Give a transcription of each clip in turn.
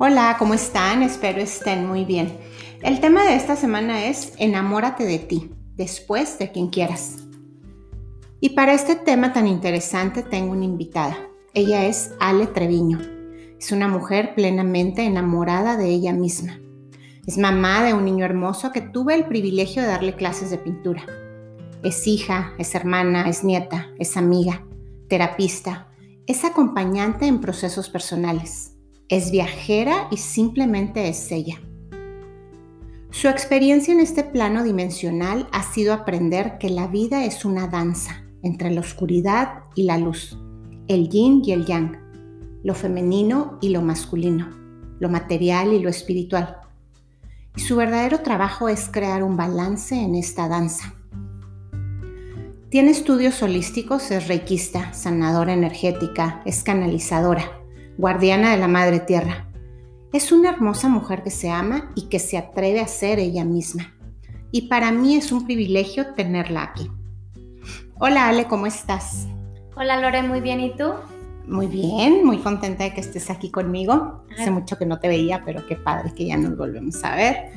Hola, ¿cómo están? Espero estén muy bien. El tema de esta semana es Enamórate de ti, después de quien quieras. Y para este tema tan interesante tengo una invitada. Ella es Ale Treviño. Es una mujer plenamente enamorada de ella misma. Es mamá de un niño hermoso que tuve el privilegio de darle clases de pintura. Es hija, es hermana, es nieta, es amiga, terapista, es acompañante en procesos personales es viajera y simplemente es ella. Su experiencia en este plano dimensional ha sido aprender que la vida es una danza entre la oscuridad y la luz, el yin y el yang, lo femenino y lo masculino, lo material y lo espiritual. Y su verdadero trabajo es crear un balance en esta danza. Tiene estudios holísticos, es reikista, sanadora energética, es canalizadora guardiana de la Madre Tierra. Es una hermosa mujer que se ama y que se atreve a ser ella misma. Y para mí es un privilegio tenerla aquí. Hola Ale, ¿cómo estás? Hola Lore, muy bien. ¿Y tú? Muy bien, muy contenta de que estés aquí conmigo. Hace mucho que no te veía, pero qué padre que ya nos volvemos a ver.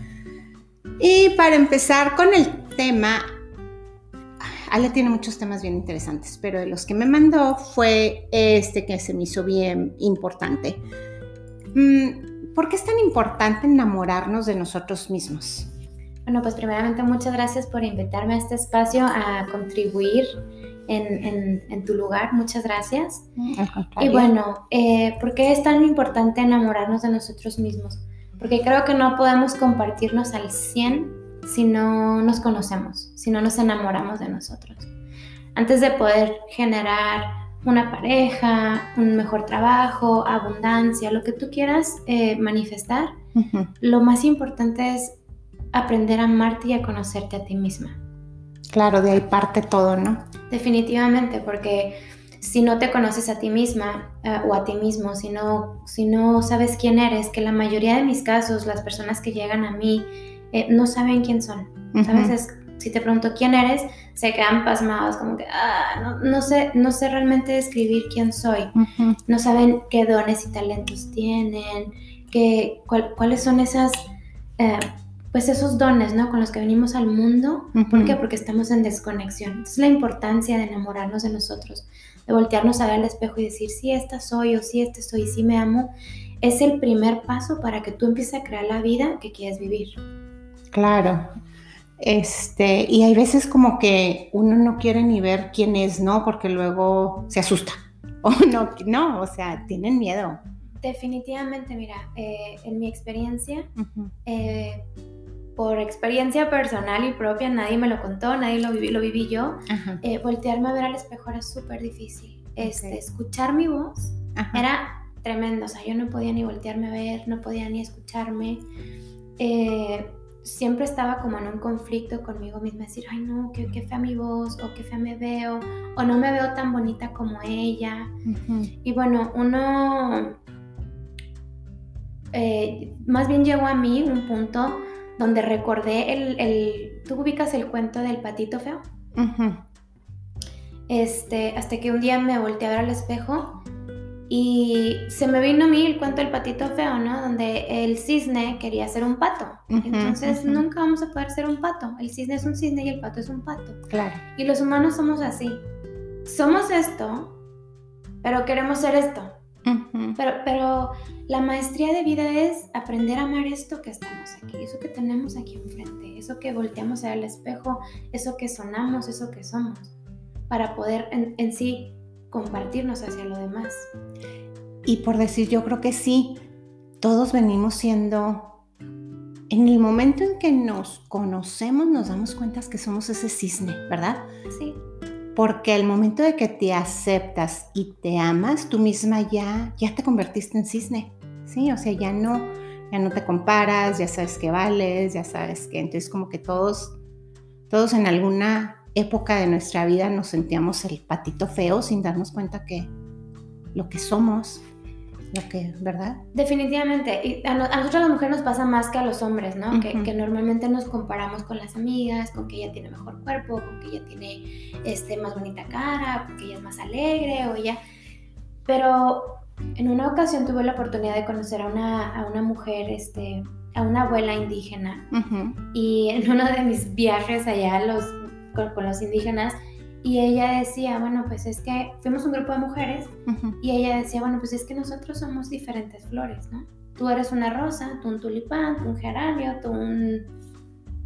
Y para empezar con el tema, Ale tiene muchos temas bien interesantes, pero de los que me mandó fue este que se me hizo bien importante. Mm, ¿Por qué es tan importante enamorarnos de nosotros mismos? Bueno, pues primeramente muchas gracias por invitarme a este espacio a contribuir en, tu lugar. Muchas gracias. Mm, y bueno, eh, ¿por qué es tan importante enamorarnos de nosotros mismos? Porque creo que no podemos compartirnos al 100 si no nos conocemos, si no nos enamoramos de nosotros. Antes de poder generar una pareja, un mejor trabajo, abundancia, lo que tú quieras eh, manifestar, lo más importante es aprender a amarte y a conocerte a ti misma. Claro, de ahí parte todo, ¿no? Definitivamente, porque si no te conoces a ti misma eh, o a ti mismo, si no, si no sabes quién eres, que la mayoría de mis casos, las personas que llegan a mí eh, no saben quién son. ¿Sabes? si te pregunto quién eres, se quedan pasmados, como que, ah, no, sé, no sé realmente describir quién soy. No saben qué dones y talentos tienen, qué, cuáles son esas, eh, pues esos dones, ¿no? Con los que venimos al mundo. ¿Por qué? Porque estamos en desconexión. Es la importancia de enamorarnos de nosotros, de voltearnos a ver al espejo y decir, sí, esta soy o sí, este soy, sí me amo. Es el primer paso para que tú empieces a crear la vida que quieres vivir. Claro. Este, y hay veces como que uno no quiere ni ver quién es, ¿no? Porque luego se asusta. O no, no, o sea, tienen miedo. Definitivamente, mira, eh, en mi experiencia, eh, por experiencia personal y propia, nadie me lo contó, nadie lo viví, lo viví yo, eh, voltearme a ver al espejo era súper difícil. Este, escuchar mi voz era tremendo, o sea, yo no podía ni voltearme a ver, no podía ni escucharme siempre estaba como en un conflicto conmigo misma, decir, ay no, qué, qué fea mi voz, o qué fea me veo, o no me veo tan bonita como ella. Y bueno, uno, eh, más bien llegó a mí un punto donde recordé el, el tú ubicas el cuento del patito feo. Este, hasta que un día me volteé a ver al espejo y se me vino a mí el cuento del patito feo, ¿no? Donde el cisne quería ser un pato. Entonces nunca vamos a poder ser un pato. El cisne es un cisne y el pato es un pato. Claro. Y los humanos somos así. Somos esto, pero queremos ser esto. pero, pero la maestría de vida es aprender a amar esto que estamos aquí, eso que tenemos aquí enfrente, eso que volteamos al espejo, eso que sonamos, eso que somos, para poder en, en sí compartirnos hacia lo demás. Y por decir, yo creo que sí, todos venimos siendo, en el momento en que nos conocemos, nos damos cuenta que somos ese cisne, ¿verdad? Sí. Porque el momento de que te aceptas y te amas, tú misma ya, ya te convertiste en cisne, ¿sí? O sea, ya no, ya no te comparas, ya sabes que vales, ya sabes que, entonces como que todos, todos en alguna época de nuestra vida nos sentíamos el patito feo sin darnos cuenta que lo que somos, lo que, ¿verdad? Definitivamente. Y a, nosotros las mujeres nos pasa más que a los hombres, ¿no? que, normalmente nos comparamos con las amigas, con que ella tiene mejor cuerpo, con que ella tiene este, más bonita cara, con que ella es más alegre o ella... Pero En una ocasión tuve la oportunidad de conocer a una, a una mujer, este, a una abuela indígena. Y en uno de mis viajes allá los, con, los indígenas, y ella decía, bueno, pues es que fuimos un grupo de mujeres, y ella decía, bueno, pues es que nosotros somos diferentes flores, ¿no? Tú eres una rosa, tú un tulipán, tú un geranio, tú un,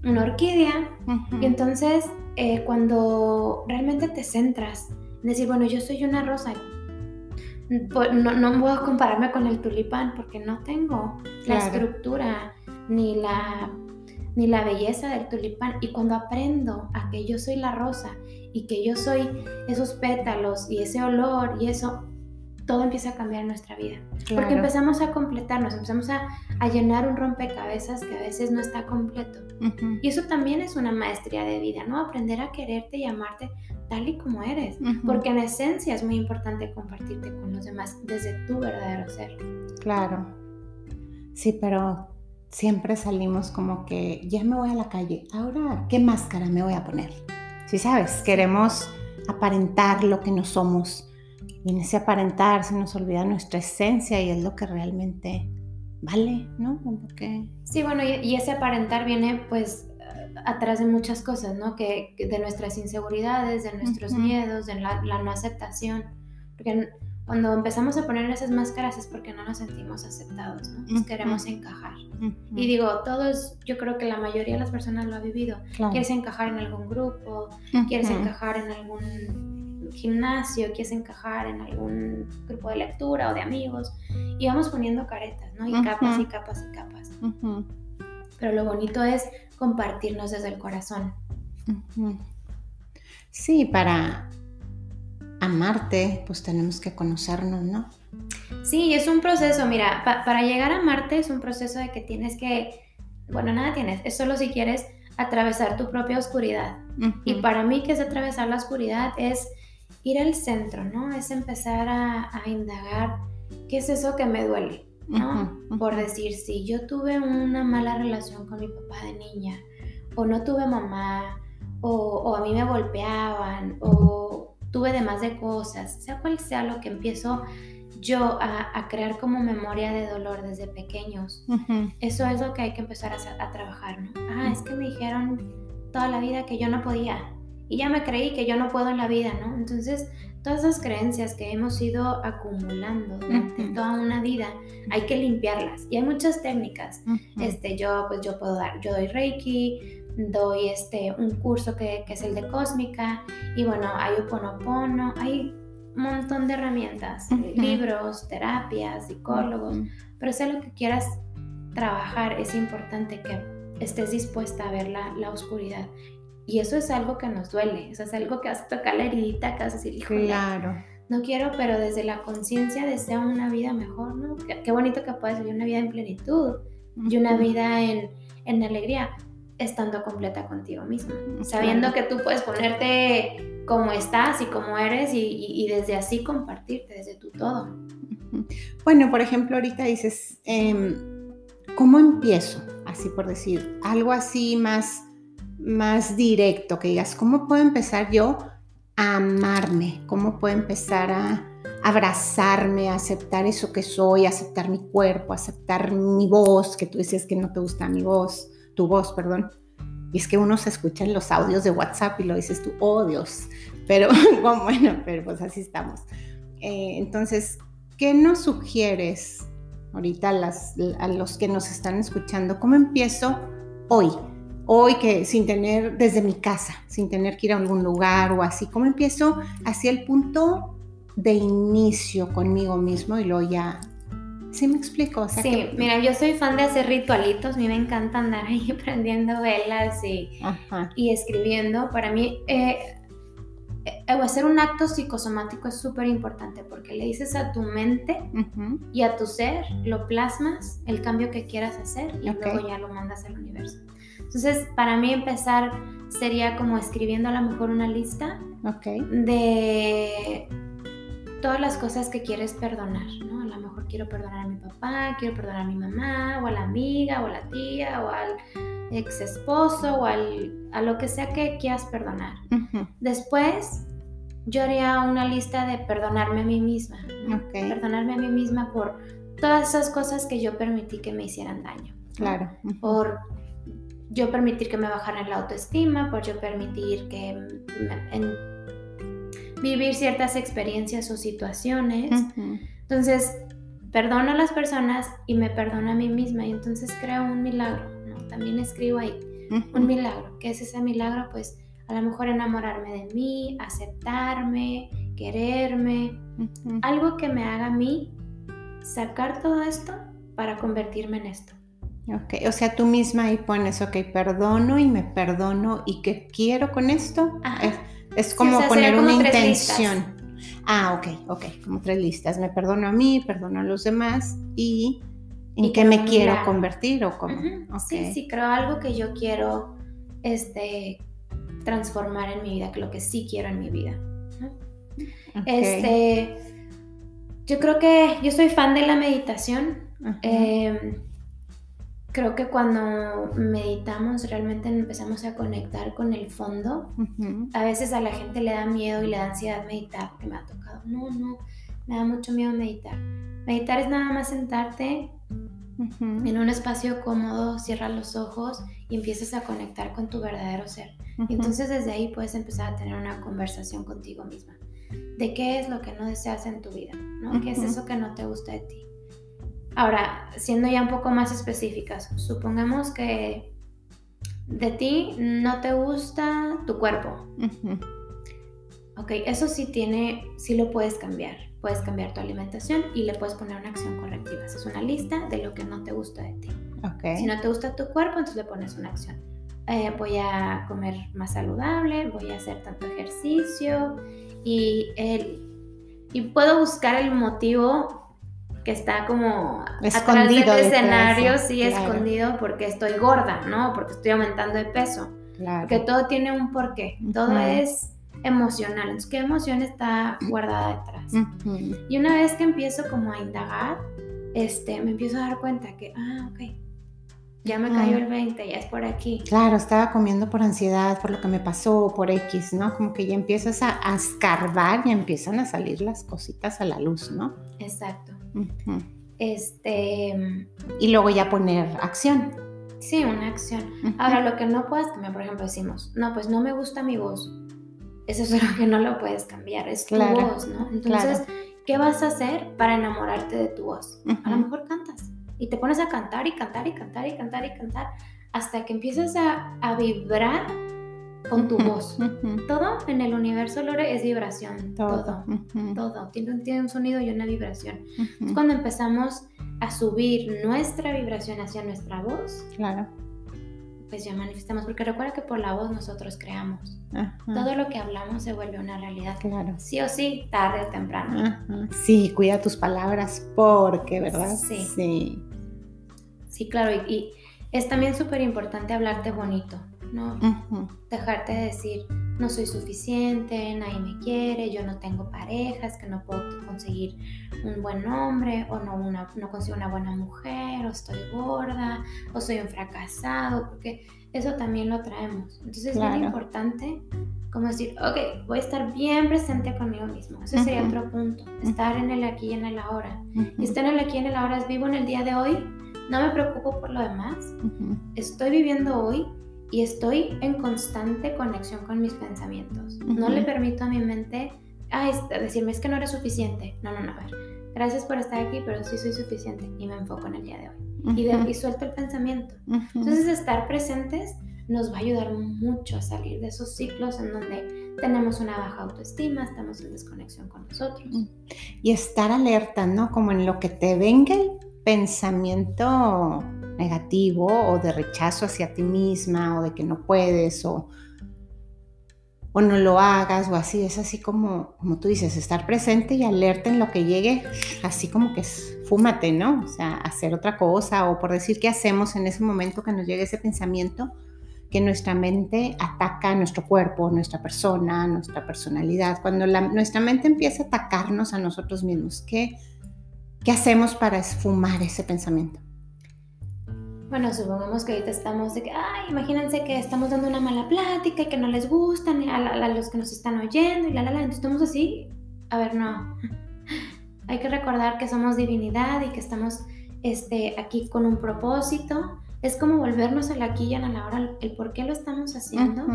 una orquídea. Y entonces, eh, cuando realmente te centras en decir, bueno, yo soy una rosa, pues, no, no puedo compararme con el tulipán porque no tengo la estructura ni la, ni la belleza del tulipán. Y cuando aprendo a que yo soy la rosa y que yo soy esos pétalos y ese olor y eso, todo empieza a cambiar en nuestra vida. Porque empezamos a completarnos, empezamos a, llenar un rompecabezas que a veces no está completo. Y eso también es una maestría de vida, ¿no? Aprender a quererte y amarte tal y como eres. Porque en esencia es muy importante compartirte con los demás desde tu verdadero ser. Claro. Sí, pero siempre salimos como que ya me voy a la calle, ahora, ¿qué máscara me voy a poner? Si sabes, queremos aparentar lo que no somos y en ese aparentar se nos olvida nuestra esencia y es lo que realmente vale, ¿no? Porque... Sí, bueno, y, ese aparentar viene pues atrás de muchas cosas, ¿no? Que, de nuestras inseguridades, de nuestros miedos, de la, no aceptación. Porque cuando empezamos a poner esas máscaras es porque no nos sentimos aceptados, ¿no? queremos encajar. Y digo, todos, yo creo que la mayoría de las personas lo ha vivido. Quieres encajar en algún grupo, quieres encajar en algún gimnasio, quieres encajar en algún grupo de lectura o de amigos, y vamos poniendo caretas, ¿no? Y capas y capas y capas. Pero lo bonito es compartirnos desde el corazón. Sí, para amarte, pues tenemos que conocernos, ¿no? Sí, es un proceso, mira, para llegar a amarte es un proceso de que tienes que, bueno, nada tienes, es solo si quieres atravesar tu propia oscuridad. Y para mí que es atravesar la oscuridad es ir al centro, ¿no? Es empezar a, indagar qué es eso que me duele, ¿no? Por decir, si yo tuve una mala relación con mi papá de niña, o no tuve mamá, o, a mí me golpeaban, o tuve demás de cosas, sea cual sea lo que empiezo yo a, crear como memoria de dolor desde pequeños, eso es lo que hay que empezar a, a trabajar, ¿no? Ah, es que me dijeron toda la vida que yo no podía, y ya me creí que yo no puedo en la vida, ¿no? Entonces, todas esas creencias que hemos ido acumulando durante toda una vida, hay que limpiarlas. Y hay muchas técnicas. Este, yo, pues yo puedo dar, yo doy Reiki, doy este, un curso que, es el de Cósmica, y bueno, hay Uponopono, hay un montón de herramientas, libros, terapias, psicólogos, pero sea lo que quieras trabajar, es importante que estés dispuesta a ver la, la oscuridad. Y eso es algo que nos duele, eso es algo que hace tocar la heridita, que hace decir, claro. no quiero, pero desde la conciencia desea una vida mejor, ¿no? Qué, bonito que puedas vivir una vida en plenitud y una vida en, en alegría, estando completa contigo misma, sabiendo que tú puedes ponerte como estás y como eres y, y, desde así compartirte, desde tu todo. Bueno, por ejemplo, ahorita dices, eh, ¿cómo empiezo? Así por decir, algo así más más directo, que digas, ¿cómo puedo empezar yo a amarme? ¿Cómo puedo empezar a abrazarme, a aceptar eso que soy, aceptar mi cuerpo, aceptar mi voz, que tú dices que no te gusta mi voz, tu voz, perdón? Y es que uno se escucha en los audios de WhatsApp y lo dices tú, oh Dios, pero bueno, pero pues así estamos. Eh, entonces, ¿qué nos sugieres ahorita a los que nos están escuchando? ¿Cómo empiezo hoy? hoy que sin tener desde mi casa, sin tener que ir a algún lugar o así, ¿cómo empiezo hacia el punto de inicio conmigo mismo y luego ya... ¿Sí me explico? sí, mira, yo soy fan de hacer ritualitos, a mí me encanta andar ahí prendiendo velas y, y escribiendo. Para mí, eh, eh, hacer un acto psicosomático es súper importante porque le dices a tu mente y a tu ser, lo plasmas, el cambio que quieras hacer y luego ya lo mandas al universo. Entonces, para mí empezar sería como escribiendo a lo mejor una lista de todas las cosas que quieres perdonar, ¿no? Quiero perdonar a mi papá, quiero perdonar a mi mamá, o a la amiga, o a la tía, o al ex esposo, o al, a lo que sea que quieras perdonar. Después, yo haría una lista de perdonarme a mí misma. Perdonarme a mí misma por todas esas cosas que yo permití que me hicieran daño. Claro. Por yo permitir que me bajaran la autoestima, por yo permitir que vivir ciertas experiencias o situaciones. Entonces, perdono a las personas y me perdono a mí misma y entonces creo un milagro. También escribo ahí un milagro. ¿Qué es ese milagro? Pues a lo mejor enamorarme de mí, aceptarme, quererme, algo que me haga a mí sacar todo esto para convertirme en esto. Ok, o sea, tú misma ahí pones, ok, perdono y me perdono y qué quiero con esto. Es, como poner una intención. Ah, ok, ok, como tres listas. Me perdono a mí, perdono a los demás y en qué me quiero convertir o cómo. Sí, sí, creo algo que yo quiero este, transformar en mi vida, que lo que sí quiero en mi vida. Este, yo creo que yo soy fan de la meditación. Creo que cuando meditamos realmente empezamos a conectar con el fondo. A veces a la gente le da miedo y le da ansiedad meditar, porque me ha tocado. No, no, me da mucho miedo meditar. Meditar es nada más sentarte en un espacio cómodo, cierra los ojos y empiezas a conectar con tu verdadero ser. Entonces desde ahí puedes empezar a tener una conversación contigo misma. De qué es lo que no deseas en tu vida, ¿no? ¿Qué es eso que no te gusta de ti? Ahora, siendo ya un poco más específicas, supongamos que de ti no te gusta tu cuerpo. Ok, eso sí tiene, sí lo puedes cambiar. Puedes cambiar tu alimentación y le puedes poner una acción correctiva. Esa es una lista de lo que no te gusta de ti. Okay. Si no te gusta tu cuerpo, entonces le pones una acción. Eh, voy a comer más saludable, voy a hacer tanto ejercicio y, el, y puedo buscar el motivo que está como escondido atrás del escenario, sí, escondido porque estoy gorda, ¿no? Porque estoy aumentando de peso. Claro. Porque todo tiene un porqué, todo es emocional. Entonces, ¿qué emoción está guardada detrás? Y una vez que empiezo como a indagar, este, me empiezo a dar cuenta que, ah, ok, ya me cayó el 20, ya es por aquí. Claro, estaba comiendo por ansiedad, por lo que me pasó, por X, ¿no? Como que ya empiezas a, escarbar y empiezan a salir las cositas a la luz, ¿no? Exacto. Este. Y luego ya poner acción. Sí, una acción. Ahora, lo que no puedes cambiar, por ejemplo, decimos, no, pues no me gusta mi voz. Eso es lo que no lo puedes cambiar, es tu voz, ¿no? Entonces, ¿qué vas a hacer para enamorarte de tu voz? A lo mejor cantas y te pones a cantar y cantar y cantar y cantar y cantar hasta que empiezas a, vibrar con tu voz. Todo en el universo, Lore, es vibración. Todo. Todo. Tiene, tiene, un sonido y una vibración. cuando empezamos a subir nuestra vibración hacia nuestra voz, claro. pues ya manifestamos. Porque recuerda que por la voz nosotros creamos. Todo lo que hablamos se vuelve una realidad. Claro. Sí o sí, tarde o temprano. Sí, cuida tus palabras porque, ¿verdad? Sí. Sí, sí claro. Y, es también súper importante hablarte bonito, ¿no? Dejarte decir, no soy suficiente, nadie me quiere, yo no tengo parejas, que no puedo conseguir un buen hombre, o no, una, no consigo una buena mujer, o estoy gorda, o soy un fracasado, porque eso también lo traemos. Entonces es muy importante como decir, ok, voy a estar bien presente conmigo mismo. Ese sería otro punto, estar en el aquí y en el ahora. Y estar en el aquí y en el ahora es vivo en el día de hoy, no me preocupo por lo demás, estoy viviendo hoy y estoy en constante conexión con mis pensamientos. No le permito a mi mente ah, decirme es que no eres suficiente. No, no, no, a ver. Gracias por estar aquí, pero sí soy suficiente y me enfoco en el día de hoy y, suelto el pensamiento. Entonces, estar presentes nos va a ayudar mucho a salir de esos ciclos en donde tenemos una baja autoestima, estamos en desconexión con nosotros. Y estar alerta, ¿no? Como en lo que te venga pensamiento negativo o de rechazo hacia ti misma o de que no puedes o o no lo hagas o así, es así como, como tú dices, estar presente y alerta en lo que llegue, así como que es, fúmate, ¿no? O sea, hacer otra cosa o por decir qué hacemos en ese momento que nos llegue ese pensamiento que nuestra mente ataca a nuestro cuerpo, nuestra persona, nuestra personalidad. Cuando nuestra mente empieza a atacarnos a nosotros mismos, ¿qué, ¿qué hacemos para esfumar ese pensamiento? Bueno, supongamos que ahorita estamos de que, ay, imagínense que estamos dando una mala plática y que no les gustan a, a los que nos están oyendo y la, la, la. Entonces estamos así. A ver, no. Hay que recordar que somos divinidad y que estamos este, aquí con un propósito. Es como volvernos a la aquí y a la hora, el por qué lo estamos haciendo.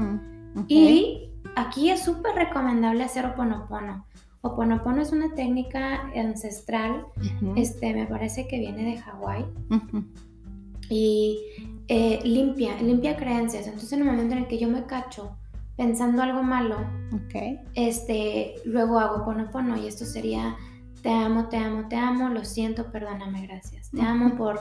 Y aquí es súper recomendable hacer oponopono. Oponopono es una técnica ancestral, este, me parece que viene de Hawái. Y eh, limpia, limpia creencias. Entonces en el momento en el que yo me cacho pensando algo malo, este, luego hago oponopono y esto sería te amo, te amo, te amo, lo siento, perdóname, gracias. Te amo por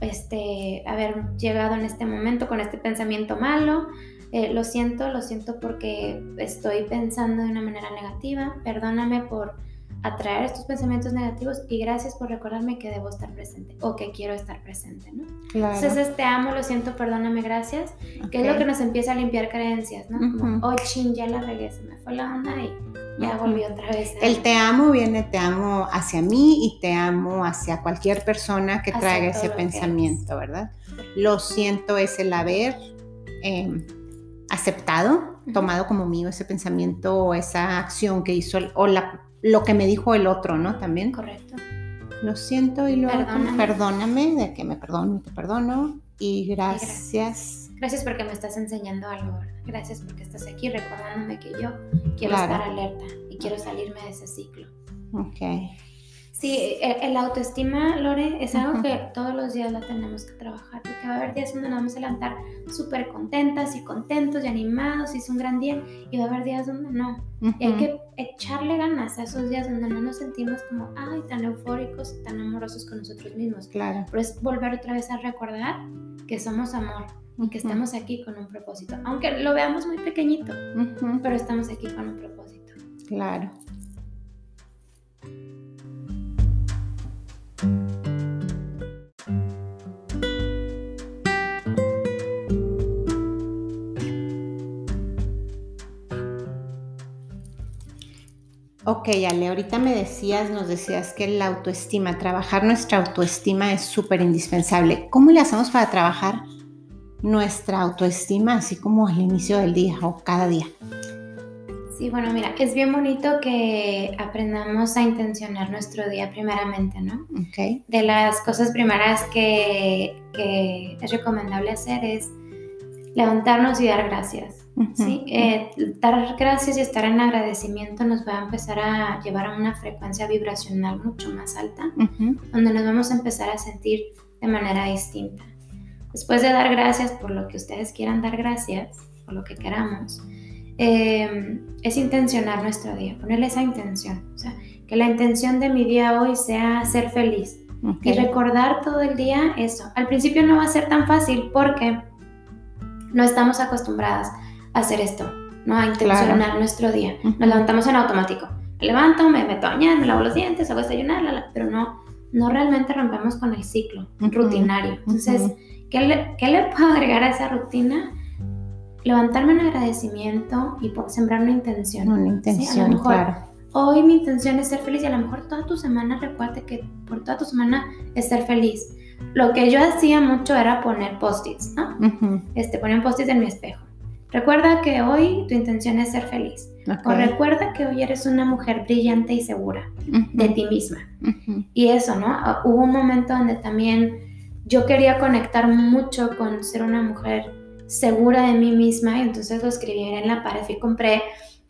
este, haber llegado en este momento con este pensamiento malo. Eh, lo siento, lo siento porque estoy pensando de una manera negativa. Perdóname por atraer estos pensamientos negativos y gracias por recordarme que debo estar presente o que quiero estar presente, ¿no? Claro. Entonces, te amo, lo siento, perdóname, gracias, que es lo que nos empieza a limpiar creencias, ¿no? Como, oh, chin, ya la regué, se me fue la onda y ya volví otra vez. El te amo viene, te amo hacia mí y te amo hacia cualquier persona que traiga ese pensamiento, ¿verdad? Lo siento es el haber em, aceptado, tomado como mío ese pensamiento o esa acción que hizo o la lo que me dijo el otro, ¿no? También. Correcto. Lo siento y lo perdóname, perdóname de que me perdono y te perdono. Y gracias. gracias. porque me estás enseñando algo. Gracias porque estás aquí recordándome que yo quiero estar alerta y quiero salirme de ese ciclo. Ok. Sí, el, autoestima, Lore, es algo que todos los días la tenemos que trabajar, porque va a haber días donde nos vamos a levantar súper contentas y contentos y animados y es un gran día, y va a haber días donde no. Y hay que echarle ganas a esos días donde no nos sentimos como, ay, tan eufóricos, tan amorosos con nosotros mismos. Claro. Pero es volver otra vez a recordar que somos amor y que estamos aquí con un propósito, aunque lo veamos muy pequeñito, pero estamos aquí con un propósito. Claro. Ok, Ale, ahorita me decías, nos decías que la autoestima, trabajar nuestra autoestima es súper indispensable. ¿Cómo le hacemos para trabajar nuestra autoestima así como al inicio del día o cada día? Sí, bueno, mira, es bien bonito que aprendamos a intencionar nuestro día primeramente, ¿no? Ok. De las cosas primeras que, que es recomendable hacer es levantarnos y dar gracias. ¿Sí? Eh, dar gracias y estar en agradecimiento nos va a empezar a llevar a una frecuencia vibracional mucho más alta, donde nos vamos a empezar a sentir de manera distinta. Después de dar gracias por lo que ustedes quieran dar gracias, por lo que queramos, eh, es intencionar nuestro día, ponerle esa intención. O sea, que la intención de mi día hoy sea ser feliz. Y recordar todo el día eso. Al principio no va a ser tan fácil porque no estamos acostumbradas hacer esto, ¿no? A intencionar nuestro día. Nos levantamos en automático. Me levanto, me meto a bañar, me lavo los dientes, hago desayunar, pero no, no realmente rompemos con el ciclo rutinario. Entonces, ¿qué, le, ¿qué, le, puedo agregar a esa rutina? Levantarme en agradecimiento y sembrar una intención. Una intención, claro. Hoy mi intención es ser feliz y a lo mejor toda tu semana, recuerda que por toda tu semana es ser feliz. Lo que yo hacía mucho era poner post-its, ¿no? este, poner post-its en mi espejo. Recuerda que hoy tu intención es ser feliz. O recuerda que hoy eres una mujer brillante y segura de ti misma. Y eso, ¿no? Ah, hubo un momento donde también yo quería conectar mucho con ser una mujer segura de mí misma y entonces lo escribí en la pared y compré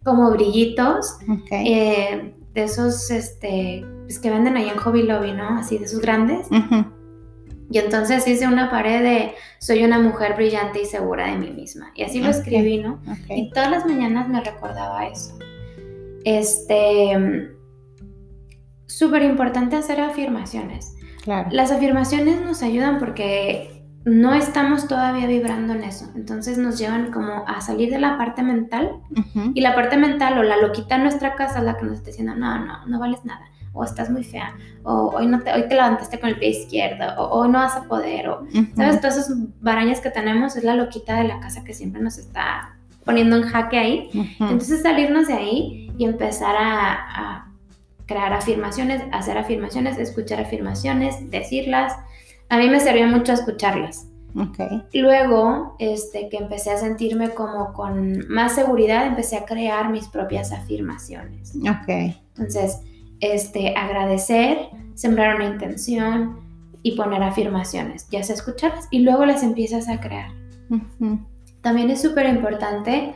como brillitos eh, de esos este, pues, que venden ahí en Hobby Lobby, ¿no? Así de esos grandes. Y entonces hice una pared de soy una mujer brillante y segura de mí misma. Y así lo escribí, ¿no? Y todas las mañanas me recordaba eso. Este, súper importante hacer afirmaciones. Claro. Las afirmaciones nos ayudan porque no estamos todavía vibrando en eso. Entonces nos llevan como a salir de la parte mental. Y la parte mental o la loquita en nuestra casa es la que nos está diciendo, no, no, no vales nada o estás muy fea, o hoy, no te, hoy te levantaste con el pie izquierdo, o hoy no vas a poder, o, ¿sabes? Todas esas barañas que tenemos es la loquita de la casa que siempre nos está poniendo en jaque ahí. Entonces salirnos de ahí y empezar a, a, crear afirmaciones, hacer afirmaciones, escuchar afirmaciones, decirlas. A mí me sirvió mucho escucharlas. Ok. Luego, este, que empecé a sentirme como con más seguridad, empecé a crear mis propias afirmaciones. Ok. Entonces, este, agradecer, sembrar una intención y poner afirmaciones, ya sea escucharlas y luego las empiezas a crear. También es súper importante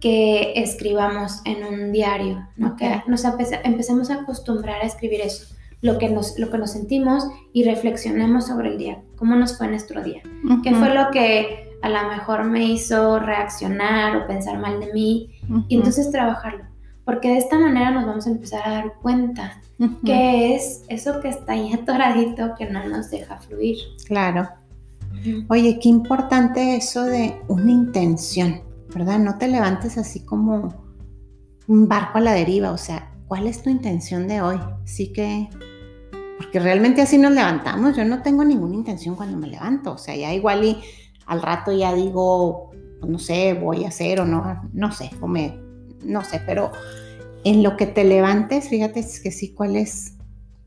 que escribamos en un diario, ¿no? Que nos empece- empecemos a acostumbrar a escribir eso, lo que, nos, lo que nos sentimos y reflexionemos sobre el día, cómo nos fue nuestro día, qué Ujú. fue lo que a lo mejor me hizo reaccionar o pensar mal de mí y entonces trabajarlo, porque de esta manera nos vamos a empezar a dar cuenta Ujú. qué es eso que está ahí atoradito que no nos deja fluir. Claro. Oye, qué importante eso de una intención, ¿verdad? No te levantes así como un barco a la deriva, o sea, ¿cuál es tu intención de hoy? Sí que, porque realmente así nos levantamos, yo no tengo ninguna intención cuando me levanto, o sea, ya igual y al rato ya digo, pues, no sé, voy a hacer o no, no sé, o me, no sé, pero en lo que te levantes, fíjate que sí, cuál es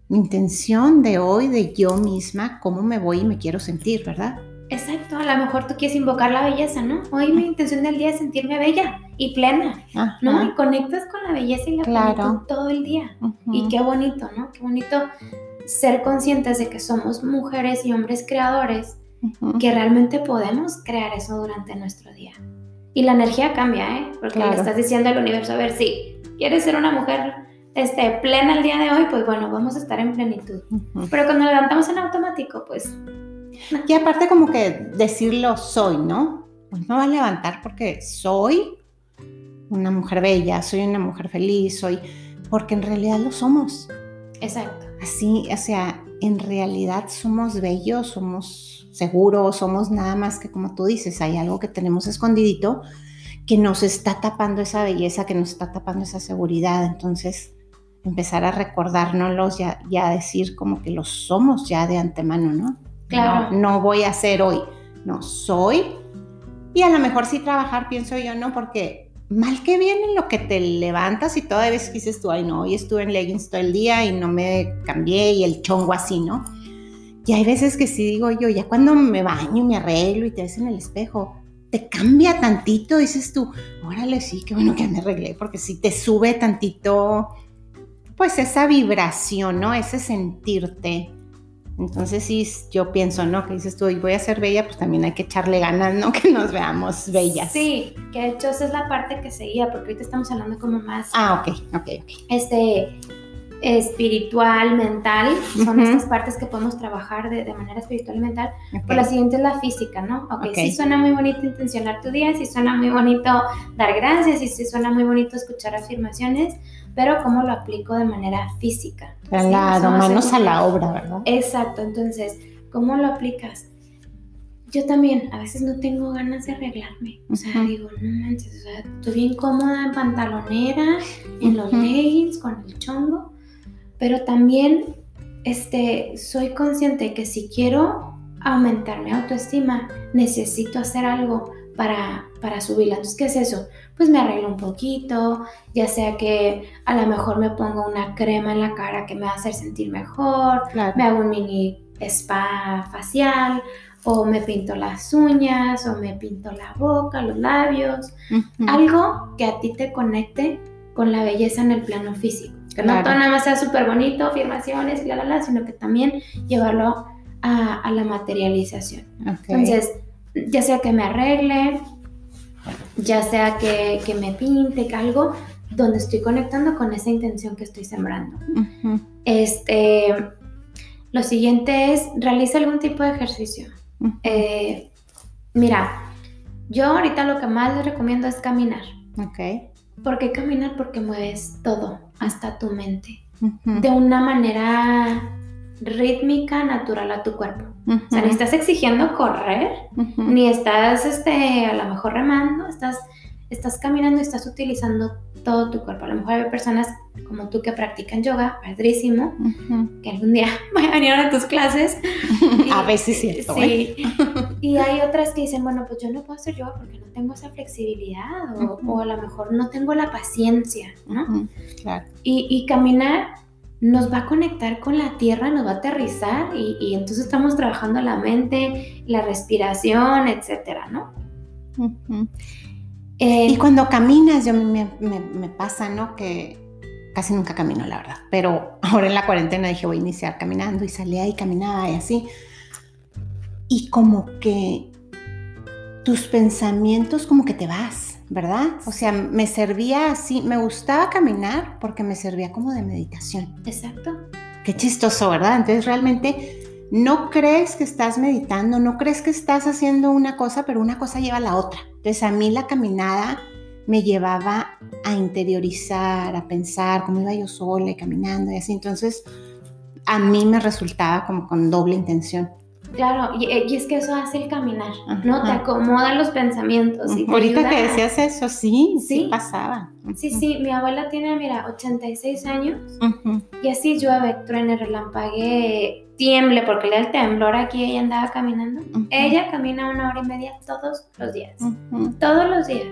mi intención de hoy, de yo misma, cómo me voy y me quiero sentir, ¿verdad? Exacto, a lo mejor tú quieres invocar la belleza, ¿no? Hoy mi intención del día es sentirme bella y plena, ¿no? Y conectas con la belleza y la Claro. plenitud todo el día. Y qué bonito, ¿no? Qué bonito ser conscientes de que somos mujeres y hombres creadores, que realmente podemos crear eso durante nuestro día. Y la energía cambia, ¿eh? Porque le estás diciendo al universo, a ver, si quieres ser una mujer este, plena el día de hoy, pues bueno, vamos a estar en plenitud. Ujú. Pero cuando levantamos en automático, pues Y aparte como que decirlo soy, ¿no? Pues me va a levantar porque soy una mujer bella, soy una mujer feliz, soy... Porque en realidad lo somos. exacto. Así, o sea, en realidad somos bellos, somos seguros, somos nada más que como tú dices, hay algo que tenemos escondidito que nos está tapando esa belleza, que nos está tapando esa seguridad. Entonces, empezar a recordárnoslos ya, ya decir como que lo somos ya de antemano, ¿no? Claro. No, no voy a ser hoy, no soy. Y a lo mejor sí trabajar, pienso yo, ¿no? Porque mal que bien en lo que te levantas y toda vez dices tú, ay no, hoy estuve en leggings todo el día y no me cambié y el chongo así, ¿no? Y hay veces que sí digo yo, ya cuando me baño me arreglo y te ves en el espejo, te cambia tantito, dices tú, órale, sí, qué bueno que me arreglé, porque sí te sube tantito, pues esa vibración, ¿no? Ese sentirte. Entonces sí, yo pienso, ¿no? Que dices tú, y voy a ser bella, pues también hay que echarle ganas, ¿no? Que nos veamos bellas. Sí, que de hecho esa es la parte que seguía, porque ahorita estamos hablando como más Ah, ok, ok, ok. este, espiritual, mental, son Ujú. estas partes que podemos trabajar de, de manera espiritual y mental. ok. Pero la siguiente es la física, ¿no? Ok, Ok. sí suena muy bonito intencionar tu día, sí suena muy bonito dar gracias, y sí suena muy bonito escuchar afirmaciones, pero ¿cómo lo aplico de manera física? ¿Sí? Claro, ser manos a la obra, ¿verdad? Exacto, entonces, ¿cómo lo aplicas? Yo también, a veces no tengo ganas de arreglarme. O sea, digo, no manches, o sea, estoy bien cómoda en pantalonera, en los leggings, con el chongo. Pero también este, soy consciente que si quiero aumentar mi autoestima, necesito hacer algo para, para subirla. Entonces, ¿qué es eso? Pues me arreglo un poquito, ya sea que a lo mejor me pongo una crema en la cara que me va a hacer sentir mejor, Claro. me hago un mini spa facial, o me pinto las uñas, o me pinto la boca, los labios, Ujú. algo que a ti te conecte con la belleza en el plano físico. Que no Claro. todo nada más sea súper bonito, afirmaciones y la, la, la, sino que también llevarlo a, a la materialización. Ok. Entonces, ya sea que me arregle, ya sea que, que me pinte, que algo donde estoy conectando con esa intención que estoy sembrando. Este, lo siguiente es, realiza algún tipo de ejercicio. Eh, mira, yo ahorita lo que más les recomiendo es caminar. Ok. ¿Por qué caminar? Porque mueves todo, hasta tu mente, de una manera rítmica, natural a tu cuerpo. Ujú. O sea, ni estás exigiendo correr, Ujú. ni estás este, a lo mejor remando, estás, estás caminando y estás utilizando todo tu cuerpo. A lo mejor hay personas como tú que practican yoga, padrísimo, Ujú. que algún día voy a venir a tus clases. Y- A veces es cierto, ¿eh? Sí. Y hay otras que dicen, bueno, pues yo no puedo hacer yoga porque no tengo esa flexibilidad o, o a lo mejor no tengo la paciencia, ¿no? Claro. Y, y caminar nos va a conectar con la tierra, nos va a aterrizar y, entonces estamos trabajando la mente, la respiración, etcétera, ¿no? Eh, y cuando caminas, yo me, me, pasa, ¿no? Que casi nunca camino, la verdad. Pero ahora en la cuarentena dije, voy a iniciar caminando y salía y caminaba y así. Y como que tus pensamientos como que te vas, ¿verdad? O sea, me servía así, me gustaba caminar porque me servía como de meditación. Exacto. Qué chistoso, ¿verdad? Entonces realmente no crees que estás meditando, no crees que estás haciendo una cosa, pero una cosa lleva a la otra. Entonces a mí la caminada me llevaba a interiorizar, a pensar cómo iba yo sola caminando y así. Entonces a mí me resultaba como con doble intención. Claro, eh, y, es que eso hace el caminar, ¿no? Te acomoda los pensamientos. Y Ahorita que decías eso, sí, sí, pasaba. Sí, sí, mi abuela tiene, mira, 86 años y así llueve, truene, relampague, tiemble, porque le da el temblor aquí, ella andaba caminando. Ella camina una hora y media todos los días, todos los días.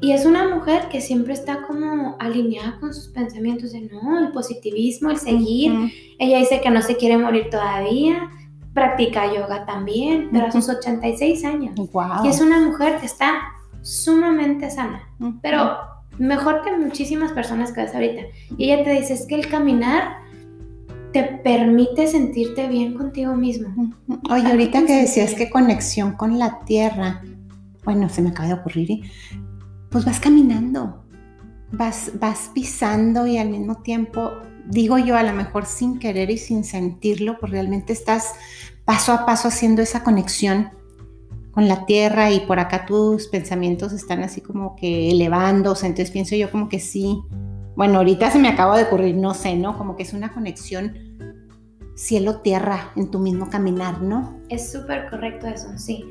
Y es una mujer que siempre está como alineada con sus pensamientos de no, el positivismo, el seguir. Ella dice que no se quiere morir todavía, practica yoga también, pero a sus 86 años. Y es una mujer que está sumamente sana, pero mejor que muchísimas personas que ves ahorita. Y ella te dice, es que el caminar te permite sentirte bien contigo mismo. Oye, ahorita que decías que conexión con la tierra, bueno, se me acaba de ocurrir, ¿eh? pues vas caminando, vas, vas pisando y al mismo tiempo digo yo, a lo mejor sin querer y sin sentirlo, pues realmente estás paso a paso haciendo esa conexión con la tierra y por acá tus pensamientos están así como que elevándose, entonces pienso yo como que sí, bueno, ahorita se me acaba de ocurrir, no sé, ¿no? Como que es una conexión cielo-tierra en tu mismo caminar, ¿no? Es súper correcto eso, sí.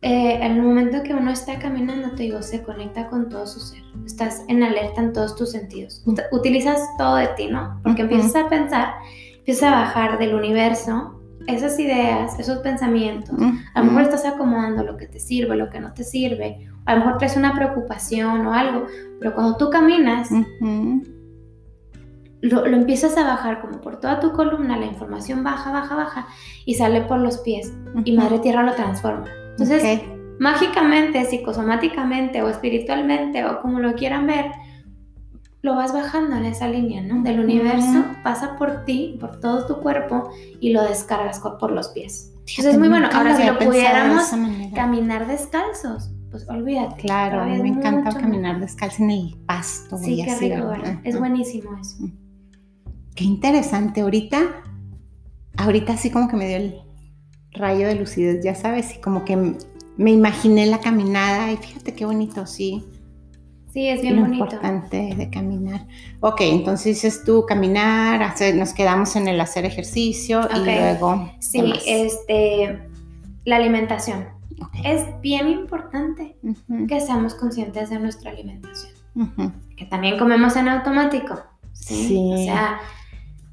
Eh, en el momento que uno está caminando, te digo, se conecta con todo su ser. Estás en alerta en todos tus sentidos. Utilizas todo de ti, ¿no? Porque empiezas a pensar, empiezas a bajar del universo esas ideas, esos pensamientos. A lo mejor estás acomodando lo que te sirve, lo que no te sirve. A lo mejor traes una preocupación o algo. Pero cuando tú caminas, lo, empiezas a bajar como por toda tu columna, la información baja, baja, baja y sale por los pies. Y Madre Tierra lo transforma. Entonces, mágicamente, psicosomáticamente o espiritualmente o como lo quieran ver, lo vas bajando en esa línea, ¿no? Del universo, pasa por ti, por todo tu cuerpo y lo descargas por los pies. Entonces es muy bueno. Ahora, si lo pudiéramos caminar descalzos, pues olvídate. Claro, a mí me encanta caminar descalzo en el pasto. Sí, qué rico, Es buenísimo eso. Qué interesante. Ahorita, ahorita sí como que me dio el rayo de lucidez, ya sabes, y como que me imaginé la caminada y fíjate qué bonito, sí. Sí, es bien bonito. importante de caminar. Ok, entonces es tú caminar, hacer, nos quedamos en el hacer ejercicio y luego. Sí, este, la alimentación. Es bien importante que seamos conscientes de nuestra alimentación. Que también comemos en automático. sí. O sea,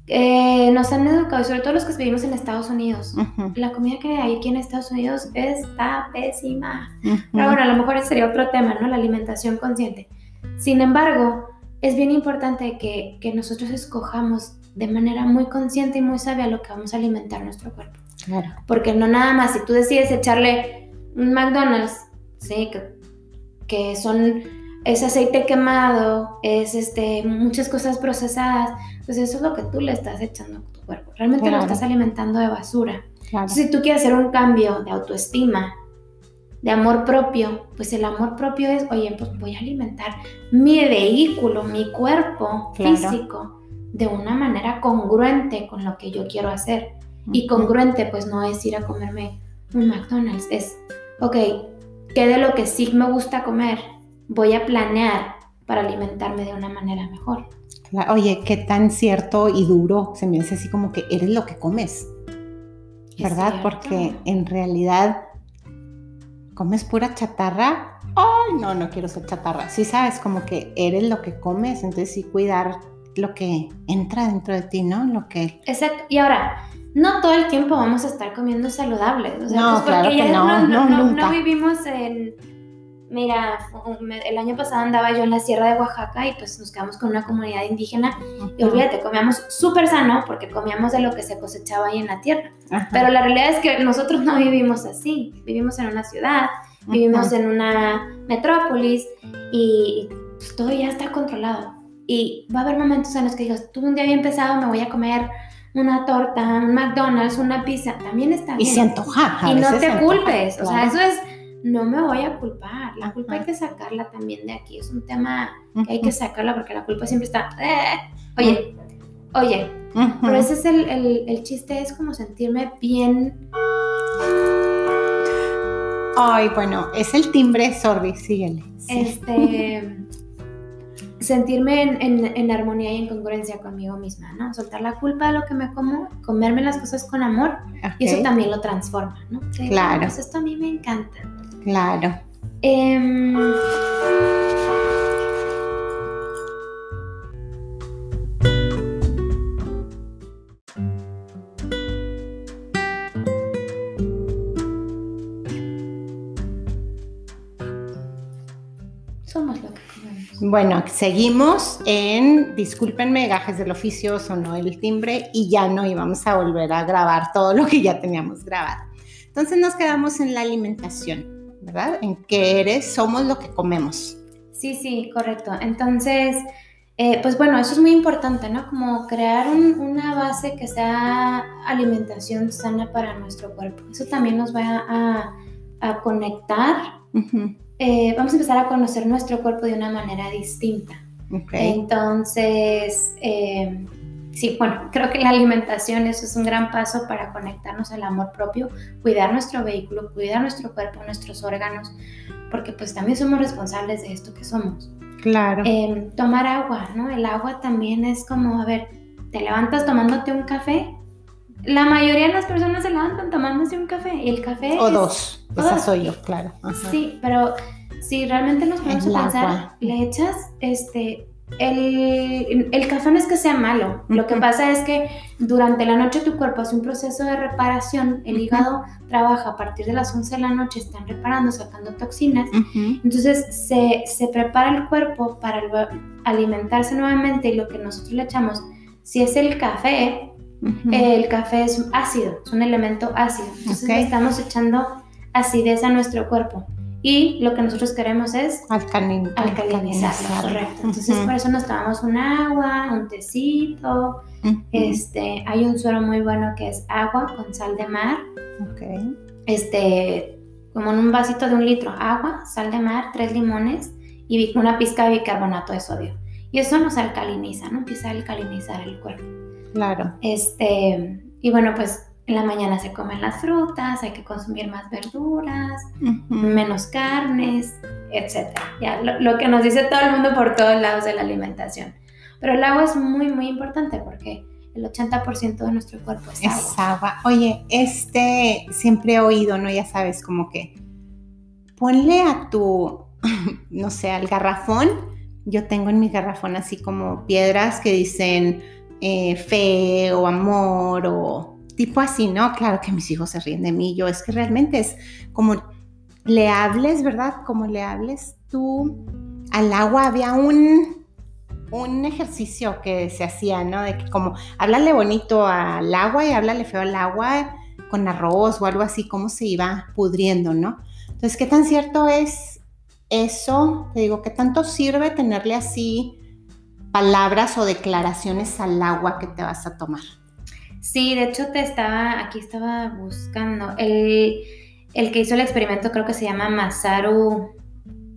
eh, nos han educado, y sobre todo los que vivimos en Estados Unidos. La comida que hay aquí en Estados Unidos está pésima. Pero bueno, a lo mejor ese sería otro tema, ¿no? La alimentación consciente. Sin embargo, es bien importante que, que, nosotros escojamos de manera muy consciente y muy sabia lo que vamos a alimentar nuestro cuerpo. Claro. Porque no nada más, si tú decides echarle un McDonald's, ¿sí? Que, que son es aceite quemado, es este, muchas cosas procesadas, pues eso es lo que tú le estás echando a tu cuerpo. Realmente lo estás alimentando de basura. si tú quieres hacer un cambio de autoestima, de amor propio, pues el amor propio es, oye, pues voy a alimentar mi vehículo, mi cuerpo físico de una manera congruente con lo que yo quiero hacer. Y congruente, pues no es ir a comerme un McDonald's, es, ok, ¿qué de lo que sí me gusta comer? Voy a planear para alimentarme de una manera mejor. Oye, qué tan cierto y duro se me hace así como que eres lo que comes, ¿verdad? Porque en realidad comes pura chatarra. Ay, no, no quiero ser chatarra. Sí sabes, como que eres lo que comes, entonces sí cuidar lo que entra dentro de ti, ¿no? Lo que... Exacto. Y ahora, no todo el tiempo vamos a estar comiendo saludables. no, pues, claro que no, no, no, no, vivimos en Mira, el año pasado andaba yo en la sierra de Oaxaca y pues nos quedamos con una comunidad indígena y olvídate, comíamos súper sano porque comíamos de lo que se cosechaba ahí en la tierra. Pero la realidad es que nosotros no vivimos así, vivimos en una ciudad, vivimos en una metrópolis y pues, todo ya está controlado. Y va a haber momentos en los que digas, tuve un día bien pesado, me voy a comer una torta, un McDonald's, una pizza, también está bien. Y se antoja. y no te culpes, o sea, eso es no me voy a culpar. La culpa hay que sacarla también de aquí. Es un tema que hay que sacarla porque la culpa siempre está. Eh, oye, oye. Pero ese es el, el, chiste, es como sentirme bien. Ay, bueno, es el timbre, sorry, síguele. Este. sentirme en, armonía y en congruencia conmigo misma, ¿no? Soltar la culpa de lo que me como, comerme las cosas con amor y eso también lo transforma, ¿no? claro. Pues esto a mí me encanta. Claro. Em, somos lo que comemos. Bueno, seguimos en, discúlpenme, gajes del oficio, sonó el timbre y ya no íbamos a volver a grabar todo lo que ya teníamos grabado. Entonces nos quedamos en la alimentación. ¿Verdad? En que eres, somos lo que comemos. Sí, sí, correcto. Entonces, eh, pues bueno, eso es muy importante, ¿no? Como crear una base que sea alimentación sana para nuestro cuerpo. Eso también nos va a, conectar. Eh, vamos a empezar a conocer nuestro cuerpo de una manera distinta. Entonces, eh, sí, bueno, creo que la alimentación eso es un gran paso para conectarnos al amor propio, cuidar nuestro vehículo, cuidar nuestro cuerpo, nuestros órganos, porque pues también somos responsables de esto que somos. Claro. Em, tomar agua, ¿no? El agua también es como, a ver, te levantas tomándote un café. La mayoría de las personas se levantan tomándose un café y el café... O dos, esa soy yo, claro. Sí, pero si realmente nos ponemos a pensar, le echas este el, café no es que sea malo, lo que pasa es que durante la noche tu cuerpo hace un proceso de reparación, el hígado trabaja a partir de las 11 de la noche, están reparando, sacando toxinas, entonces se, prepara el cuerpo para alimentarse nuevamente y lo que nosotros le echamos, si es el café, el café es ácido, es un elemento ácido, entonces estamos echando acidez a nuestro cuerpo. Y lo que nosotros queremos es alcalinizar. Correcto. Entonces, por eso nos tomamos un agua, un tecito. este, hay un suero muy bueno que es agua con sal de mar. Okay. Este, como en un vasito de un litro, agua, sal de mar, tres limones y una pizca de bicarbonato de sodio. Y eso nos alcaliniza, ¿no? Empieza a alcalinizar el cuerpo. Claro. Este, y bueno, pues en la mañana se comen las frutas, hay que consumir más verduras, menos carnes, etc. Ya, lo, que nos dice todo el mundo por todos lados de la alimentación. Pero el agua es muy, muy importante porque el 80% de nuestro cuerpo es, es agua. Oye, este, siempre he oído, ¿no? Ya sabes, como que ponle a tu, no sé, al garrafón. Yo tengo en mi garrafón así como piedras que dicen eh, fe o amor o tipo así, ¿no? Claro que mis hijos se ríen de mí, yo es que realmente es como le hables, ¿verdad? Como le hables tú al agua, había un, un ejercicio que se hacía, ¿no? De que como háblale bonito al agua y háblale feo al agua con arroz o algo así, cómo se iba pudriendo, ¿no? Entonces, ¿qué tan cierto es eso? Te digo, ¿qué tanto sirve tenerle así palabras o declaraciones al agua que te vas a tomar? Sí, de hecho te estaba, aquí estaba buscando. El, que hizo el experimento creo que se llama Masaru.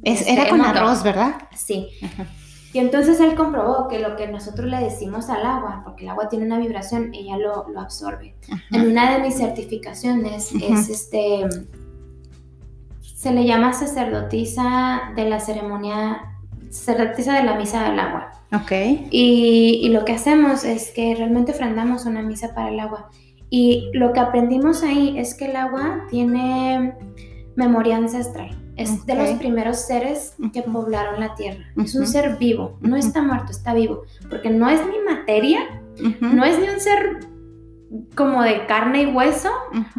Es, era este, con arroz, ¿verdad? Sí. Y entonces él comprobó que lo que nosotros le decimos al agua, porque el agua tiene una vibración, ella lo, absorbe. En una de mis certificaciones es este, se le llama sacerdotisa de la ceremonia, sacerdotisa de la misa del agua. Ok. Y, lo que hacemos es que realmente ofrendamos una misa para el agua. Y lo que aprendimos ahí es que el agua tiene memoria ancestral. Es de los primeros seres que poblaron la tierra. Es un ser vivo, no está muerto, está vivo. Porque no es ni materia, no es ni un ser como de carne y hueso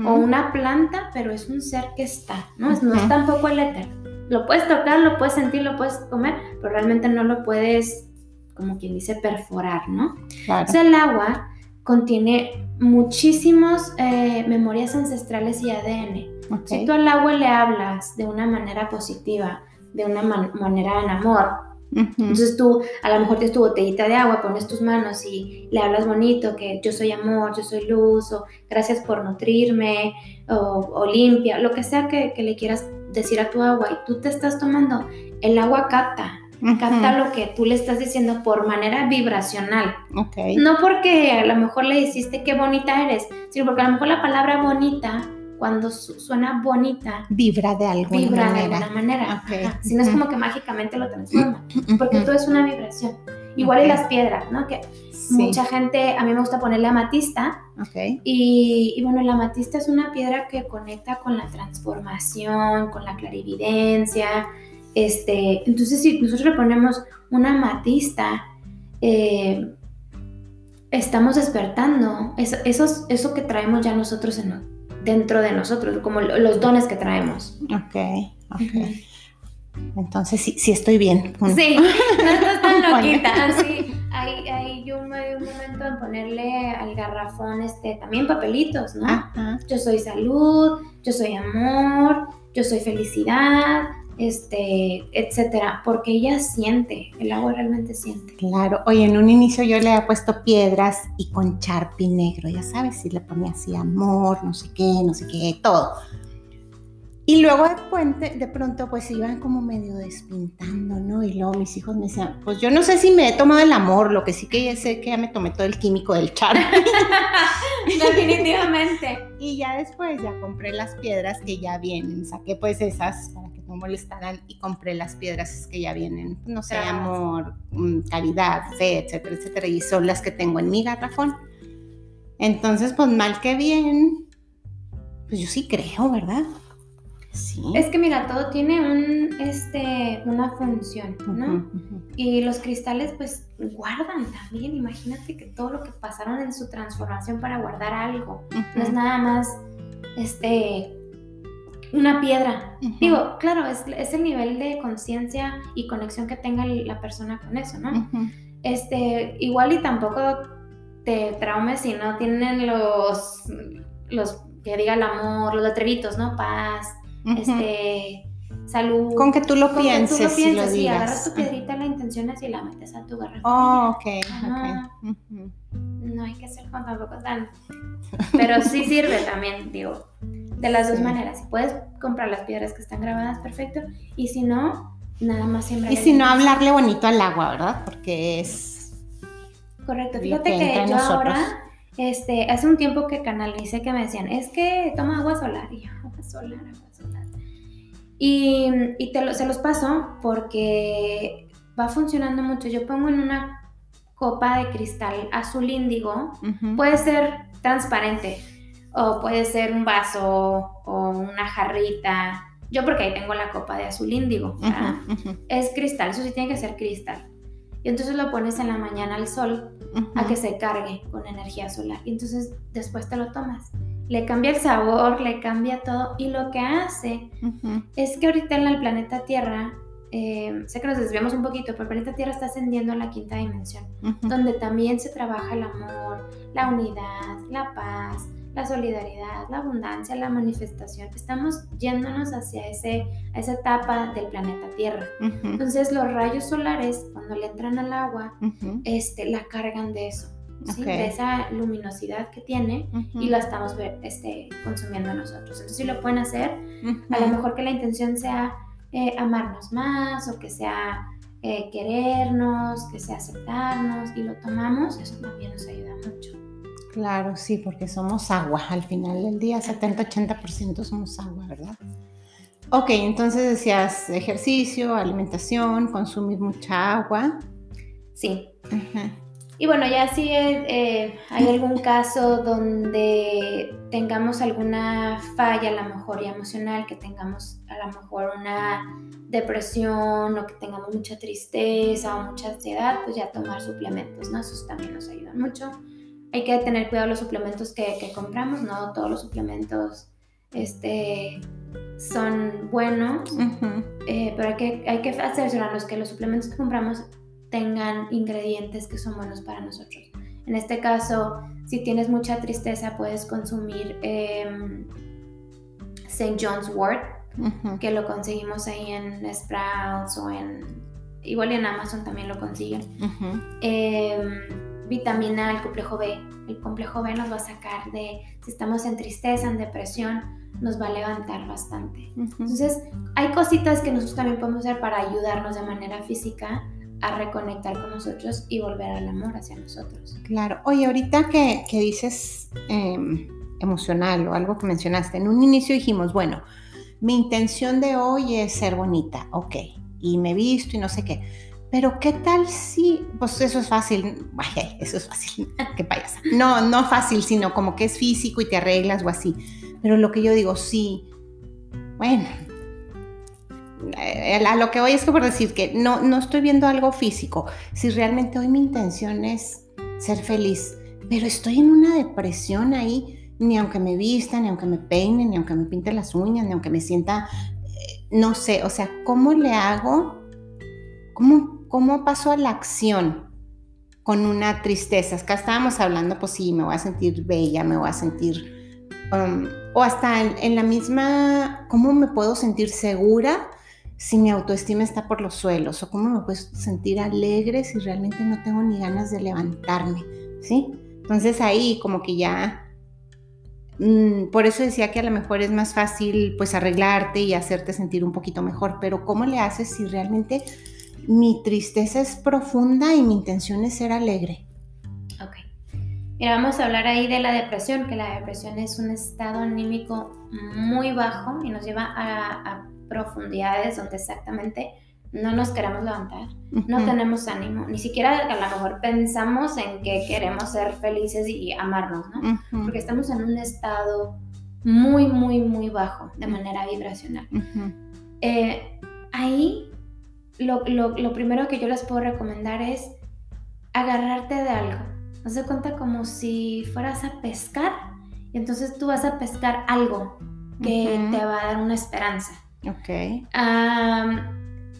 o una planta, pero es un ser que está, ¿no? No es tampoco el éter lo puedes tocar, lo puedes sentir, lo puedes comer, pero realmente no lo puedes, como quien dice, perforar, ¿no? Claro. O sea, el agua contiene muchísimas eh, memorias ancestrales y ADN. Ok. Si tú al agua le hablas de una manera positiva, de una man- manera en amor, entonces tú a lo mejor tienes tu botellita de agua, pones tus manos y le hablas bonito, que yo soy amor, yo soy luz, o gracias por nutrirme, o, o limpia, lo que sea que, que le quieras decir a tu agua y tú te estás tomando, el agua capta, capta lo que tú le estás diciendo por manera vibracional. Ok. No porque a lo mejor le dijiste qué bonita eres, sino porque a lo mejor la palabra bonita, cuando su- suena bonita, Vibra de alguna vibra de manera. alguna manera. Ok. Ajá. Si no es como que mágicamente lo transforma, porque todo es una vibración. Igual y las piedras, ¿no? Que Sí. mucha gente, a mí me gusta ponerle amatista, Ok. y, y bueno, la amatista es una piedra que conecta con la transformación, con la clarividencia. Este, entonces, si nosotros le ponemos una amatista, eh, estamos despertando eso, esos- eso que traemos ya nosotros en- dentro de nosotros, como lo- los dones que traemos. Ok. Ok. Entonces sí, sí estoy bien. Sí, no estás tan loquita. Sí, ahí, ahí yo me di un momento en ponerle al garrafón este, también papelitos, ¿no? Ajá. Yo soy salud, yo soy amor, yo soy felicidad, este, etcétera, porque ella siente, el agua realmente siente. Claro. Oye, en un inicio yo le había puesto piedras y con charpi negro, ya sabes, y le ponía así amor, no sé qué, no sé qué, todo. Y luego de, puente, de pronto pues se iban como medio despintando, ¿no? Y luego mis hijos me decían, pues yo no sé si me he tomado el amor, lo que sí que ya sé que ya me tomé todo el químico del charpi. Definitivamente. Y ya después ya compré las piedras que ya vienen, saqué pues esas para que no molestaran y compré las piedras que ya vienen, no sé, amor, mm, caridad, fe, etcétera, etcétera, y son las que tengo en mi garrafón. Entonces, pues mal que bien, pues yo sí creo, ¿verdad? Sí. Es que mira, todo tiene un, este, una función, ¿no? Y los cristales pues guardan también, imagínate que todo lo que pasaron en su transformación para guardar algo, no es nada más este una piedra. Digo, claro, es, es el nivel de conciencia y conexión que tenga la persona con eso, ¿no? Este, igual y tampoco te traumes si no tienen los, los que diga el amor, los letrevitos, ¿no? Paz, Este, salud. Con que tú lo Con que pienses, tú lo pienses, sí, agarras tu piedrita, la intencionas y la metes a tu garrafa. Oh, ok, Ajá. ok. Ujú. No hay que ser con tampoco tan. Pero sí sirve también, digo, de las dos Sí. maneras. Si puedes comprar las piedras que están grabadas, perfecto. Y si no, nada más siembra. Y si no, hablarle bonito al agua, ¿verdad? Porque es... Correcto. Fíjate que que yo nosotros. ahora, este, hace un tiempo que canalicé que me decían, es que toma agua solar. Y yo, agua solar, agua solar. Y, y te lo- se los paso porque va funcionando mucho. Yo pongo en una copa de cristal azul índigo. Puede ser transparente o puede ser un vaso o una jarrita. Yo porque ahí tengo la copa de azul índigo. Es cristal, eso sí tiene que ser cristal. Y entonces lo pones en la mañana al sol a que se cargue con energía solar. Y entonces después te lo tomas. Le cambia el sabor, le cambia todo. Y lo que hace es que ahorita en el planeta Tierra, eh, sé que nos desviamos un poquito, pero el planeta Tierra está ascendiendo a la quinta dimensión donde también se trabaja el amor, la unidad, la paz, la solidaridad, la abundancia, la manifestación. Estamos yéndonos hacia ese, a esa etapa del planeta Tierra. Entonces los rayos solares, cuando le entran al agua, este, la cargan de eso, de esa luminosidad que tiene y la estamos ver- este, consumiendo nosotros. Entonces si lo pueden hacer, a lo mejor que la intención sea eh, amarnos más o que sea eh, querernos, que sea aceptarnos y lo tomamos, eso también nos ayuda mucho. Claro, sí, porque somos agua. Al final del día, 70-80% somos agua, ¿verdad? Ok, entonces decías ejercicio, alimentación, consumir mucha agua. Sí. Ajá. Y bueno, ya si eh, eh, hay algún caso donde tengamos alguna falla, a lo mejor ya emocional, que tengamos a lo mejor una depresión o que tengamos mucha tristeza o mucha ansiedad, pues ya tomar suplementos, ¿no? Esos también nos ayudan mucho. Hay que tener cuidado los suplementos que, que compramos, no todos los suplementos este, son buenos, eh, pero hay que, hay que asegurarnos que los suplementos que compramos tengan ingredientes que son buenos para nosotros. En este caso, si tienes mucha tristeza, puedes consumir eh, St. John's Wort, que lo conseguimos ahí en Sprouts o en... Igual en Amazon también lo consiguen. Em, vitamina, el complejo B. El complejo B nos va a sacar de, si estamos en tristeza, en depresión, nos va a levantar bastante. Entonces, hay cositas que nosotros también podemos hacer para ayudarnos de manera física a reconectar con nosotros y volver al amor hacia nosotros. Claro. Oye, ahorita que, dices em, emocional o algo que mencionaste, en un inicio dijimos, bueno, mi intención de hoy es ser bonita, ok, y me he visto y no sé qué. Pero qué tal si, pues eso es fácil, vaya, eso es fácil, qué payasa. No, no fácil, sino como que es físico y te arreglas o así. Pero lo que yo digo, sí, bueno, a lo que voy es que por decir que no, no estoy viendo algo físico. Si realmente hoy mi intención es ser feliz, pero estoy en una depresión ahí, ni aunque me vista, ni aunque me peine, ni aunque me pinte las uñas, ni aunque me sienta, eh, no sé, o sea, ¿cómo le hago? ¿Cómo, cómo paso a la acción? con una tristeza. Acá estábamos hablando, pues sí, me voy a sentir bella, me voy a sentir, um, o hasta en, la misma, ¿cómo me puedo sentir segura si mi autoestima está por los suelos o cómo me puedo sentir alegre si realmente no tengo ni ganas de levantarme, ¿sí? Entonces ahí como que ya, mm, por eso decía que a lo mejor es más fácil pues arreglarte y hacerte sentir un poquito mejor, pero ¿cómo le haces si realmente mi tristeza es profunda y mi intención es ser alegre? Ok. Mira, vamos a hablar ahí de la depresión, que la depresión es un estado anímico muy bajo y nos lleva a profundidades donde exactamente no nos queremos levantar, no tenemos ánimo, ni siquiera a lo mejor pensamos en que queremos ser felices y amarnos, ¿no? Porque estamos en un estado muy, muy, muy bajo de manera vibracional. Eh, ahí lo, lo, primero que yo les puedo recomendar es agarrarte de algo. Haz de cuenta como si fueras a pescar y entonces tú vas a pescar algo que te va a dar una esperanza. Ok.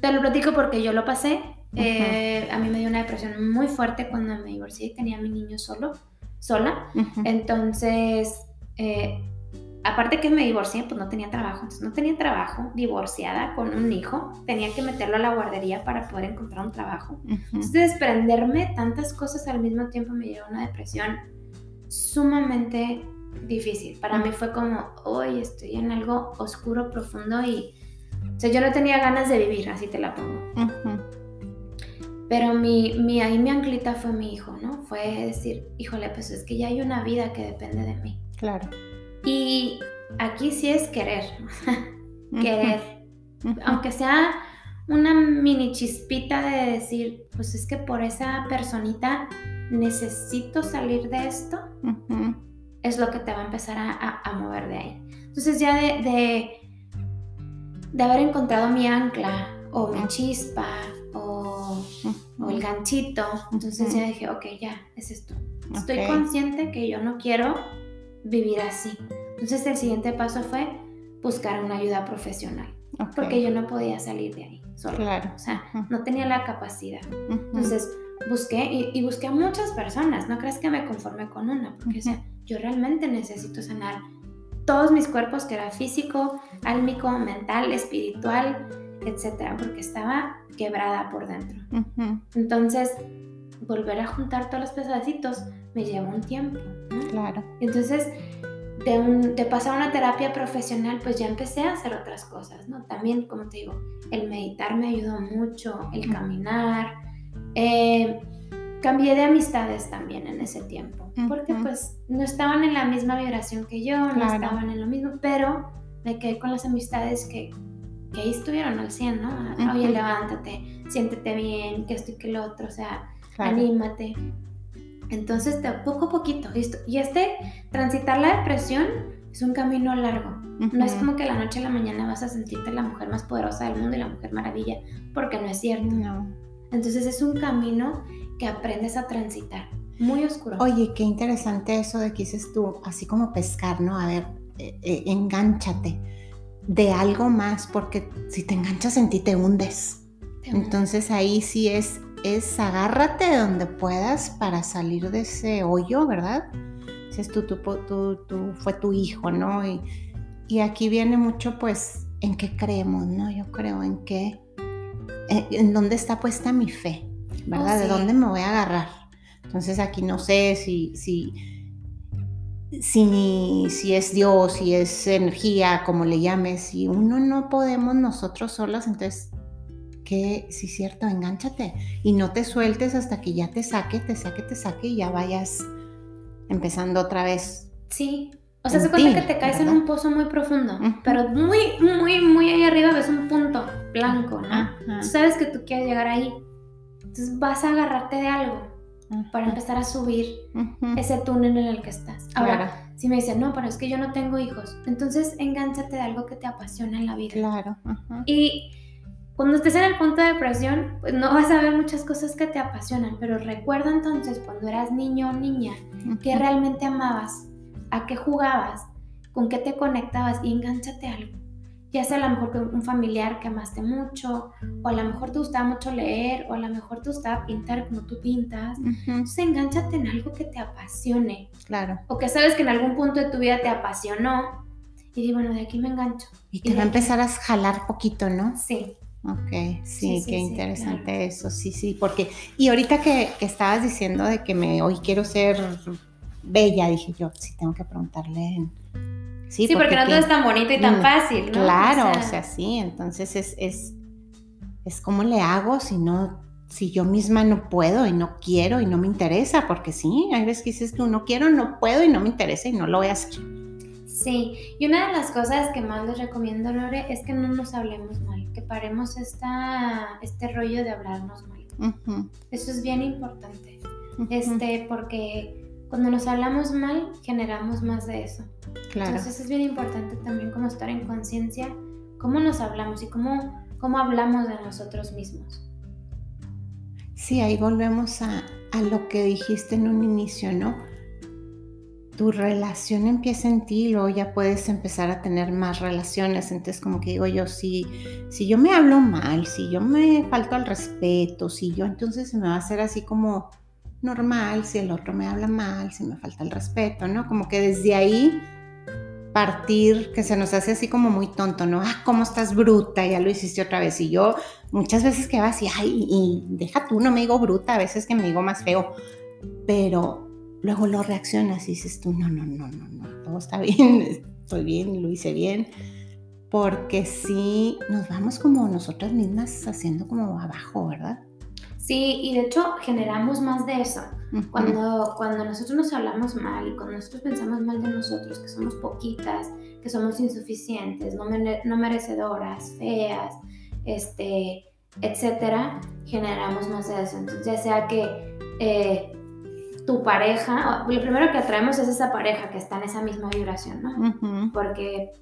te lo platico porque yo lo pasé. Eh, a mí me dio una depresión muy fuerte cuando me divorcié y tenía a mi niño solo, sola. Entonces, eh, aparte que me divorcié, pues no tenía trabajo. Entonces, no tenía trabajo, divorciada con un hijo. Tenía que meterlo a la guardería para poder encontrar un trabajo. Entonces, desprenderme tantas cosas al mismo tiempo me llevó a una depresión sumamente difícil. Para mí fue como, hoy estoy en algo oscuro, profundo y, o sea, yo no tenía ganas de vivir, así te la pongo. Pero mi, mi, ahí mi anclita fue mi hijo, ¿no? Fue decir, híjole, pues es que ya hay una vida que depende de mí. Claro. Y aquí sí es querer, querer. Aunque sea una mini chispita de decir, pues es que por esa personita necesito salir de esto es lo que te va a empezar a, mover de ahí. Entonces ya de, de, haber encontrado mi ancla o mi chispa o, el ganchito, entonces ya dije, ok, ya, es esto. Estoy consciente que yo no quiero vivir así. Entonces el siguiente paso fue buscar una ayuda profesional. Porque yo no podía salir de ahí solo. Claro. O sea, no tenía la capacidad. Entonces busqué y, y, busqué a muchas personas. No crees que me conformé con una. Porque, o sea, yo realmente necesito sanar todos mis cuerpos, que era físico, álmico, mental, espiritual, etcétera, porque estaba quebrada por dentro. Entonces, volver a juntar todos los pedacitos me llevó un tiempo. Claro. Entonces, de, de, pasar una terapia profesional, pues ya empecé a hacer otras cosas, ¿no? También, como te digo, el meditar me ayudó mucho, el caminar. Eh, cambié de amistades también en ese tiempo, porque pues no estaban en la misma vibración que yo, no estaban en lo mismo, pero me quedé con las amistades que, que ahí estuvieron al 100, ¿no? Oye, levántate, siéntete bien, que esto y que lo otro, o sea, anímate. Entonces, de poco a poquito, listo. Y este, transitar la depresión es un camino largo. No es como que la noche a la mañana vas a sentirte la mujer más poderosa del mundo y la mujer maravilla, porque no es cierto. No. Entonces es un camino que aprendes a transitar. Muy oscuro. Oye, qué interesante eso de que dices tú, así como pescar, ¿no? A ver, eh, eh, engánchate de algo más, porque si te enganchas en ti te hundes. Entonces ahí sí es, es agárrate de donde puedas para salir de ese hoyo, ¿verdad? Dices tú, tú, tú, tú fue tu hijo, ¿no? Y, y aquí viene mucho pues en qué creemos, ¿no? Yo creo en qué, en, dónde está puesta mi fe, ¿verdad? Oh, ¿De dónde me voy a agarrar? Entonces aquí no sé si, si, si, si es Dios, si es energía, como le llames, si uno no podemos nosotros solos, entonces, ¿qué? Si es cierto, engánchate y no te sueltes hasta que ya te saque, te saque, te saque y ya vayas empezando otra vez. Sí, o sea, se cuenta que te caes en un pozo muy profundo, pero muy, muy, muy ahí arriba ves un punto blanco, ¿no? Tú sabes que tú quieres llegar ahí. Entonces vas a agarrarte de algo para empezar a subir ese túnel en el que estás. Ahora, si me dicen, no, pero es que yo no tengo hijos, entonces engánchate de algo que te apasiona en la vida. Claro. Y cuando estés en el punto de depresión, pues no vas a ver muchas cosas que te apasionan, pero recuerda entonces cuando eras niño o niña que realmente amabas a qué jugabas, con qué te conectabas y engánchate algo. Ya sea a lo mejor un familiar que amaste mucho, o a lo mejor te gustaba mucho leer, o a lo mejor te gustaba pintar como tú pintas. Entonces engánchate en algo que te apasione. Claro. O que sabes que en algún punto de tu vida te apasionó. Y digo, bueno, de aquí me engancho. Y te va a empezar a jalar poquito, ¿no? Sí. Ok, sí, qué interesante eso, sí, sí, porque, y ahorita que, que, estabas diciendo de que me hoy quiero ser bella, dije yo, sí tengo que preguntarle. Sí, porque, no todo es tan bonito y tan mm, fácil, ¿no? Claro, o sea, sí, entonces es, es, es como le hago si no, si yo misma no puedo y no quiero y no me interesa, porque sí, hay veces que dices tú, no quiero, no puedo y no me interesa y no lo voy a hacer. Sí, y una de las cosas que más les recomiendo, Lore, es que no nos hablemos mal, que paremos esta, este rollo de hablarnos mal. Eso es bien importante, este, porque cuando nos hablamos mal, generamos más de eso. Claro. Entonces es bien importante también como estar en conciencia cómo nos hablamos y cómo, cómo hablamos de nosotros mismos. Sí, ahí volvemos a, a lo que dijiste en un inicio, ¿no? tu relación empieza en ti y luego ya puedes empezar a tener más relaciones. Entonces, como que digo yo, si, si yo me hablo mal, si yo me falto al respeto, si yo entonces se me va a hacer así como normal, si el otro me habla mal, si me falta el respeto, ¿no? Como que desde ahí partir, que se nos hace así como muy tonto, ¿no? Ah, ¿cómo estás bruta? Ya lo hiciste otra vez. Y yo muchas veces que va así, ay, y deja tú, no me digo bruta, a veces que me digo más feo, pero luego lo reaccionas y dices tú, no, no, no, no, no, todo está bien, estoy bien, lo hice bien, porque sí nos vamos como nosotras mismas haciendo como abajo, ¿verdad? Sí, y de hecho generamos más de eso. cuando, cuando nosotros nos hablamos mal y cuando nosotros pensamos mal de nosotros, que somos poquitas, que somos insuficientes, no, no merecedoras, feas, este, etcétera, generamos más de eso. Entonces, ya sea que eh, tu pareja, lo primero que atraemos es esa pareja que está en esa misma vibración, ¿no? Porque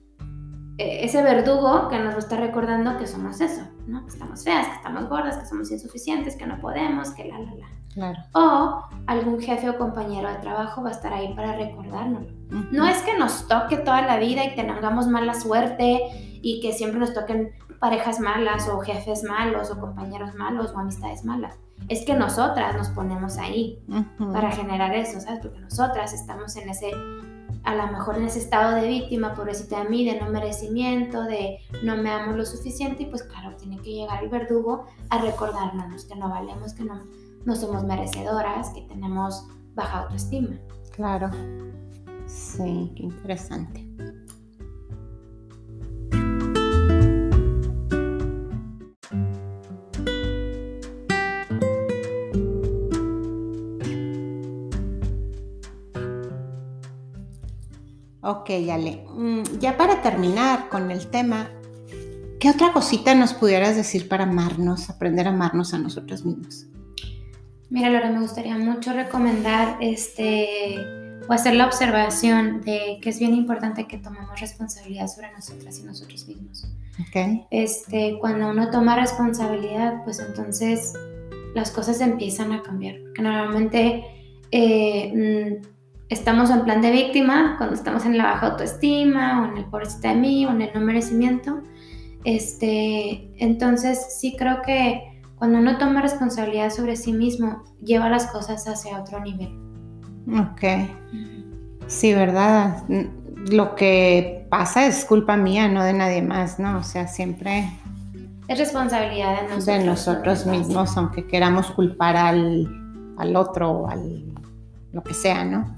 ese verdugo que nos está recordando que somos eso, ¿no? Que estamos feas, que estamos gordas, que somos insuficientes, que no podemos, que la, la, la. Claro. O algún jefe o compañero de trabajo va a estar ahí para recordárnoslo. No es que nos toque toda la vida y tengamos mala suerte y que siempre nos toquen parejas malas o jefes malos o compañeros malos o amistades malas. Es que nosotras nos ponemos ahí para generar eso, ¿sabes? Porque nosotras estamos en ese a lo mejor en ese estado de víctima, pobrecita de mí, de no merecimiento, de no me amo lo suficiente, y pues claro, tiene que llegar el verdugo a recordarnos que no valemos, que no, no somos merecedoras, que tenemos baja autoestima. Claro, sí, qué interesante. Ok, Ale. Mm, ya para terminar con el tema, ¿qué otra cosita nos pudieras decir para amarnos, aprender a amarnos a nosotros mismos? Mira, Laura, me gustaría mucho recomendar este o hacer la observación de que es bien importante que tomemos responsabilidad sobre nosotras y nosotros mismos. Okay. Este, cuando uno toma responsabilidad, pues entonces las cosas empiezan a cambiar. Porque normalmente eh, mm, estamos en plan de víctima, cuando estamos en la baja autoestima o en el pobrecita de mí o en el no merecimiento. Este, entonces sí creo que cuando uno toma responsabilidad sobre sí mismo, lleva las cosas hacia otro nivel. Ok. Sí, ¿verdad? Lo que pasa es culpa mía, no de nadie más, ¿no? O sea, siempre... Es responsabilidad de nosotros. De nosotros mismos, aunque queramos culpar al, al otro o al lo que sea, ¿no?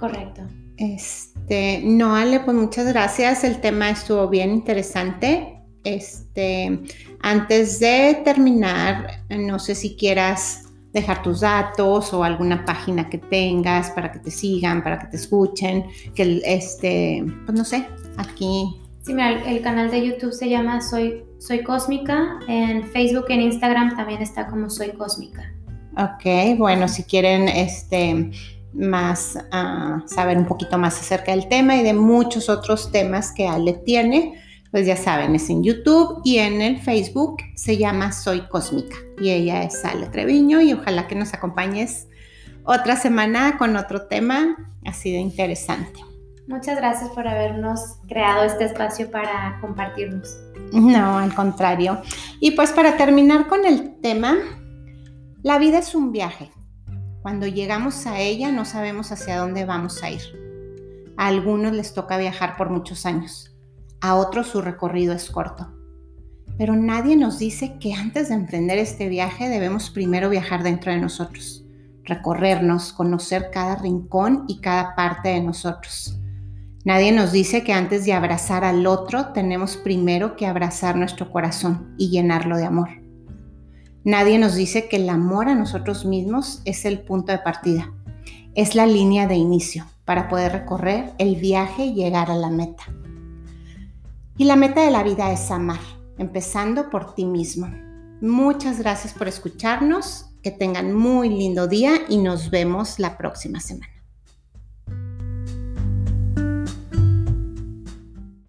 Correcto. Este, no, Ale, pues muchas gracias. El tema estuvo bien interesante. Este, antes de terminar, no sé si quieras dejar tus datos o alguna página que tengas para que te sigan, para que te escuchen, que este, pues no sé, aquí. Sí, mira, el, canal de YouTube se llama Soy, Soy Cósmica, en Facebook y en Instagram también está como Soy Cósmica. Ok, bueno, si quieren este más uh, saber un poquito más acerca del tema y de muchos otros temas que Ale tiene, pues ya saben, es en YouTube y en el Facebook se llama Soy Cósmica y ella es Ale Treviño y ojalá que nos acompañes otra semana con otro tema así de interesante. Muchas gracias por habernos creado este espacio para compartirnos. No, al contrario. Y pues para terminar con el tema, la vida es un viaje cuando llegamos a ella no sabemos hacia dónde vamos a ir. A algunos les toca viajar por muchos años, a otros su recorrido es corto. Pero nadie nos dice que antes de emprender este viaje debemos primero viajar dentro de nosotros, recorrernos, conocer cada rincón y cada parte de nosotros. Nadie nos dice que antes de abrazar al otro tenemos primero que abrazar nuestro corazón y llenarlo de amor. Nadie nos dice que el amor a nosotros mismos es el punto de partida, es la línea de inicio para poder recorrer el viaje y llegar a la meta. Y la meta de la vida es amar, empezando por ti mismo. Muchas gracias por escucharnos, que tengan muy lindo día y nos vemos la próxima semana.